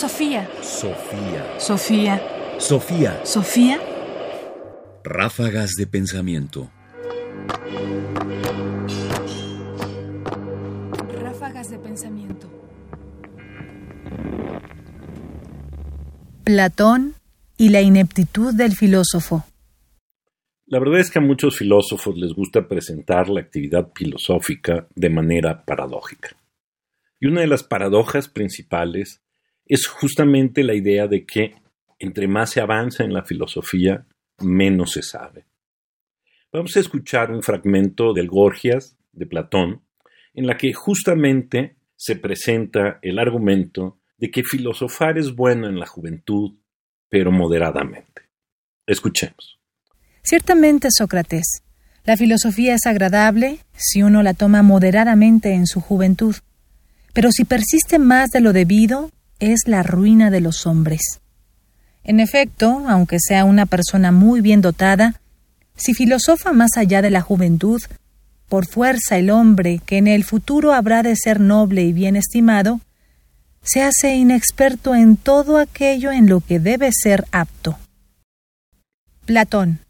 Sofía. Sofía. Sofía. Sofía. Sofía. Ráfagas de pensamiento. Ráfagas de pensamiento. Platón y la ineptitud del filósofo. La verdad es que a muchos filósofos les gusta presentar la actividad filosófica de manera paradójica. Y una de las paradojas principales es justamente la idea de que entre más se avanza en la filosofía, menos se sabe. Vamos a escuchar un fragmento del Gorgias de Platón, en la que justamente se presenta el argumento de que filosofar es bueno en la juventud, pero moderadamente. Escuchemos. Ciertamente, Sócrates, la filosofía es agradable si uno la toma moderadamente en su juventud, pero si persiste más de lo debido, es la ruina de los hombres. En efecto, aunque sea una persona muy bien dotada, si filosofa más allá de la juventud, por fuerza el hombre, que en el futuro habrá de ser noble y bien estimado, se hace inexperto en todo aquello en lo que debe ser apto. Platón,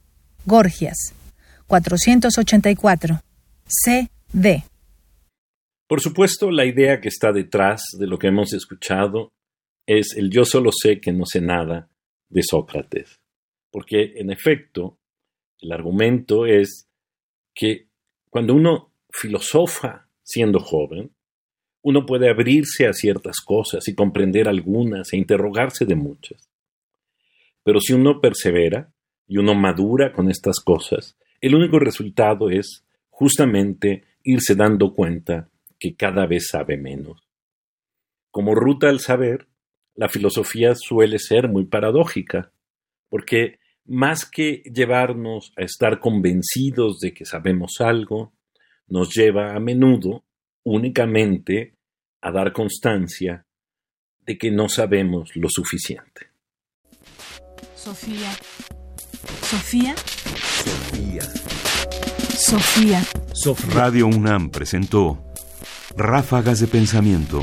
Gorgias, 484, C.D. Por supuesto, la idea que está detrás de lo que hemos escuchado es el yo solo sé que no sé nada de Sócrates. Porque, en efecto, el argumento es que cuando uno filosofa siendo joven, uno puede abrirse a ciertas cosas y comprender algunas e interrogarse de muchas. Pero si uno persevera y uno madura con estas cosas, el único resultado es justamente irse dando cuenta que cada vez sabe menos. Como ruta al saber, la filosofía suele ser muy paradójica, porque más que llevarnos a estar convencidos de que sabemos algo, nos lleva a menudo únicamente a dar constancia de que no sabemos lo suficiente. Sofía. Sofía. Sofía. Sofía. Radio UNAM presentó Ráfagas de Pensamiento.